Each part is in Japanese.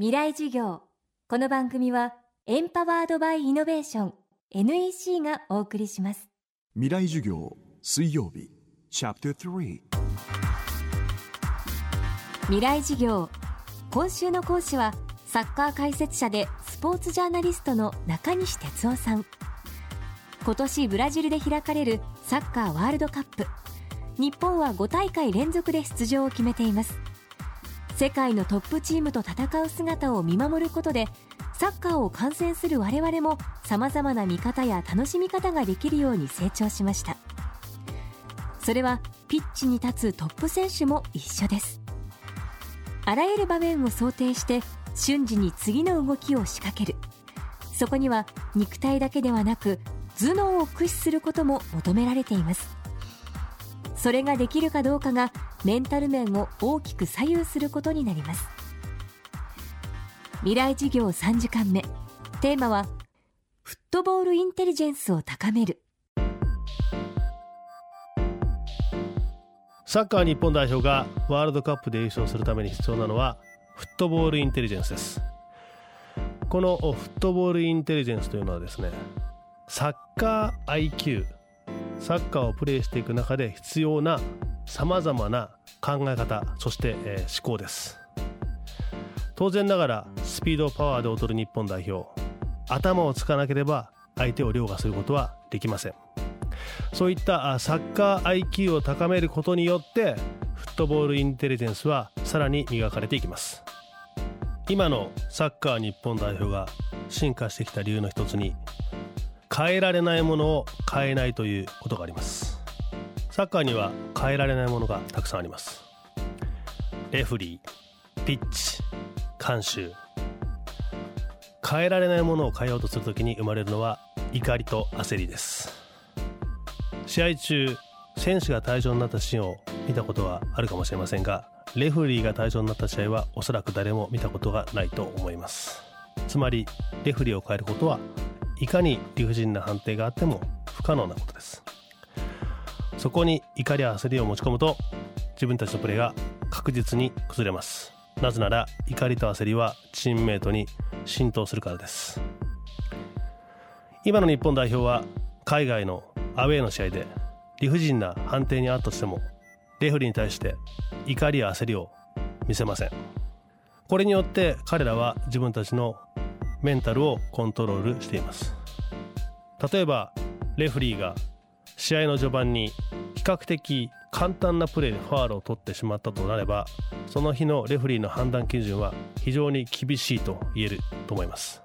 未来授業。この番組はエンパワードバイイノベーション NEC がお送りします。未来授業水曜日チャプター3未来授業。今週の講師はサッカー解説者でスポーツジャーナリストの中西哲夫さん。今年ブラジルで開かれるサッカーワールドカップ。日本は5大会連続で出場を決めています世界のトップチームと戦う姿を見守ることでサッカーを観戦する我々もさまざまな見方や楽しみ方ができるように成長しました。それはピッチに立つトップ選手も一緒です。あらゆる場面を想定して瞬時に次の動きを仕掛ける。そこには肉体だけではなく頭脳を駆使することも求められています。それができるかどうかがメンタル面を大きく左右することになります。未来授業3時間目。テーマはフットボールインテリジェンスを高める。サッカー日本代表がワールドカップで優勝するために必要なのはフットボールインテリジェンスです。このフットボールインテリジェンスというのはですねサッカー IQ サッカーをプレーしていく中で必要なさまざまな考え方そして、えー、思考です。当然ながらスピードパワーで踊る日本代表。頭をつかなければ相手を凌駕することはできません。そういったサッカー IQ を高めることによってフットボールインテリジェンスはさらに磨かれていきます。今のサッカー日本代表が進化してきた理由の一つに変えられないものを変えないということがあります。サッカーには変えられないものがたくさんあります。レフリーピッチ監修変えられないものを変えようとするときに生まれるのは怒りと焦りです。試合中選手が退場になったシーンを見たことはあるかもしれませんがレフリーが退場になった試合はおそらく誰も見たことがないと思います。つまりレフリーを変えることはいかに理不尽な判定があっても不可能なことです。そこに怒りや焦りを持ち込むと自分たちのプレーが確実に崩れます。なぜなら怒りと焦りはチームメートに浸透するからです。今の日本代表は海外のアウェーの試合で理不尽な判定にあったとしてもレフリーに対して怒りや焦りを見せません。これによって彼らは自分たちのメンタルをコントロールしています。例えばレフリーが試合の序盤に比較的簡単なプレーでファールを取ってしまったとなればその日のレフリーの判断基準は非常に厳しいと言えると思います。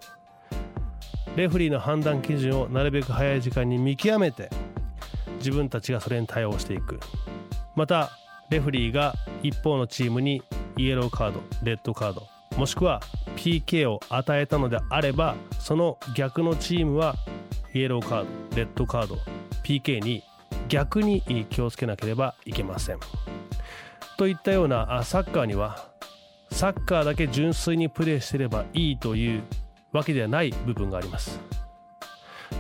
レフリーの判断基準をなるべく早い時間に見極めて自分たちがそれに対応していく。またレフリーが一方のチームにイエローカードレッドカードもしくは PK を与えたのであればその逆のチームはイエローカードレッドカード PK に逆に気をつけなければいけません。といったようなサッカーにはサッカーだけ純粋にプレーしてればいいというわけではない部分があります。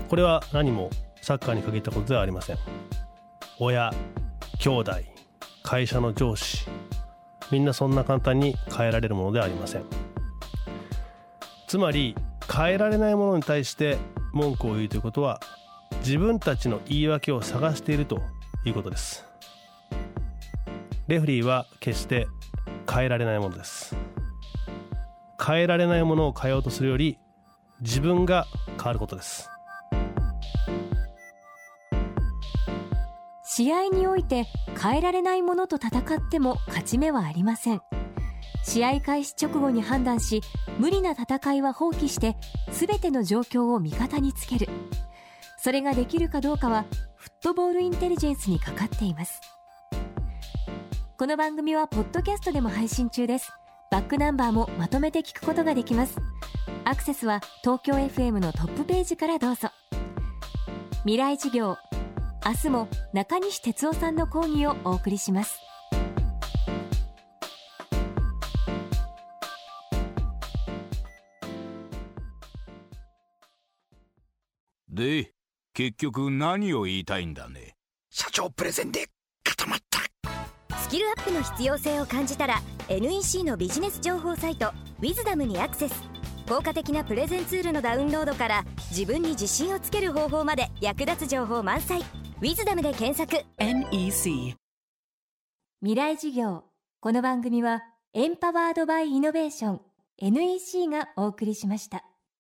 これは何もサッカーに限ったことではありません。親、兄弟、会社の上司、みんなそんな簡単に変えられるものではありません。つまり変えられないものに対して文句を言うということは自分たちの言い訳を探しているということです。レフリーは決して変えられないものです。変えられないものを変えようとするより自分が変わることです。試合において変えられないものと戦っても勝ち目はありません。試合開始直後に判断し無理な戦いは放棄して全ての状況を味方につける。それができるかどうかはフットボールインテリジェンスにかかっています。この番組はポッドキャストでも配信中です。バックナンバーもまとめて聞くことができます。アクセスは東京 FM のトップページからどうぞ。未来事業明日も中西哲夫さんの講義をお送りします。で結局何を言いたいんだね？社長プレゼンで固まった。スキルアップの必要性を感じたら NEC のビジネス情報サイトウィズダムにアクセス。効果的なプレゼンツールのダウンロードから自分に自信をつける方法まで役立つ情報満載「ウィズダムで検索。NEC 未来授業。この番組はエンパワードバイイノベーション。NEC がお送りしました